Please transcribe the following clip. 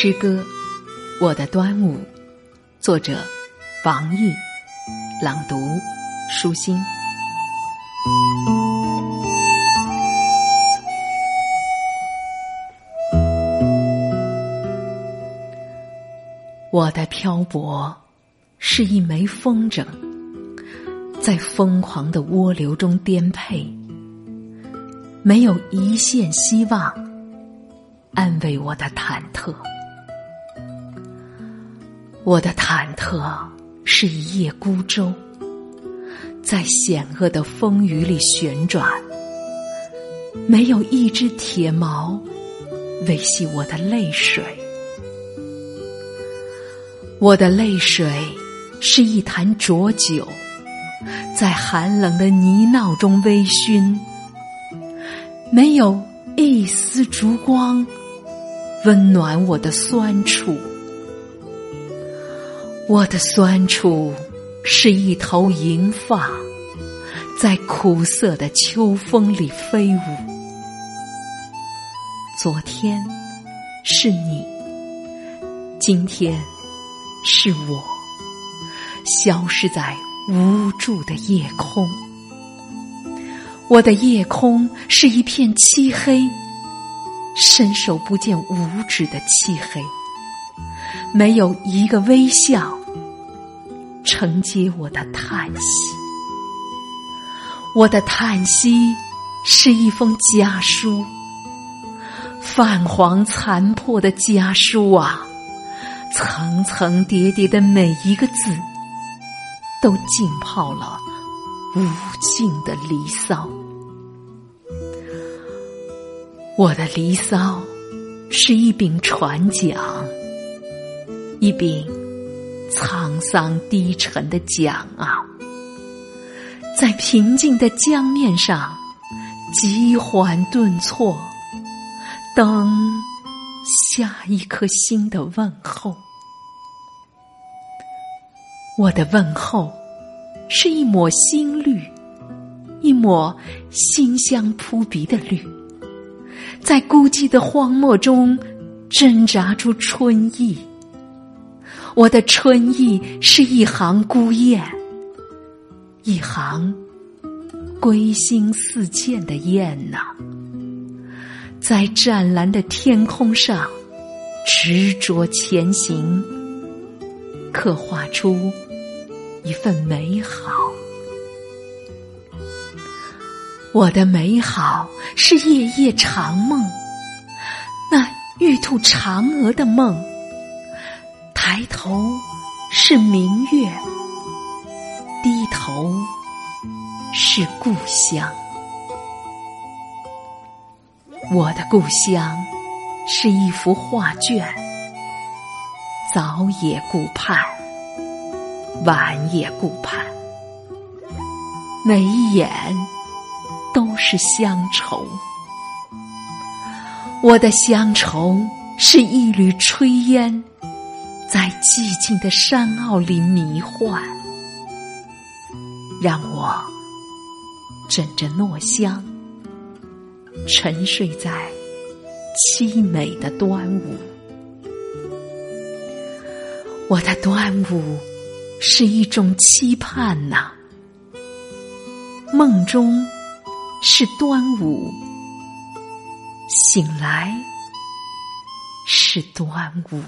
诗歌《我的端午》，作者王毅，朗读舒心。我的漂泊是一枚风筝，在疯狂的涡流中颠沛，没有一线希望安慰我的忐忑。我的忐忑是一叶孤舟，在险恶的风雨里旋转，没有一只铁锚维系我的泪水。我的泪水是一坛浊酒，在寒冷的泥淖中微醺，没有一丝烛光温暖我的酸楚。我的酸楚是一头银发，在苦涩的秋风里飞舞。昨天是你，今天。是我消失在无助的夜空，我的夜空是一片漆黑，伸手不见五指的漆黑，没有一个微笑承接我的叹息。我的叹息是一封家书，泛黄残破的家书啊。层层叠叠的每一个字，都浸泡了无尽的离骚。我的离骚是一柄船桨，一柄沧桑低沉的桨啊，在平静的江面上急缓顿挫，等。下一颗心的问候，我的问候是一抹新绿，一抹馨香扑鼻的绿，在孤寂的荒漠中挣扎出春意。我的春意是一行孤雁，一行归心似箭的雁呐。在湛蓝的天空上执着前行，刻画出一份美好。我的美好是夜夜长梦，那玉兔嫦娥的梦。抬头是明月，低头是故乡。我的故乡是一幅画卷，早也顾盼，晚也顾盼，每一眼都是乡愁。我的乡愁是一缕炊烟，在寂静的山坳里迷幻，让我枕着糯香。沉睡在凄美的端午，我的端午是一种期盼呐。梦中是端午，醒来是端午。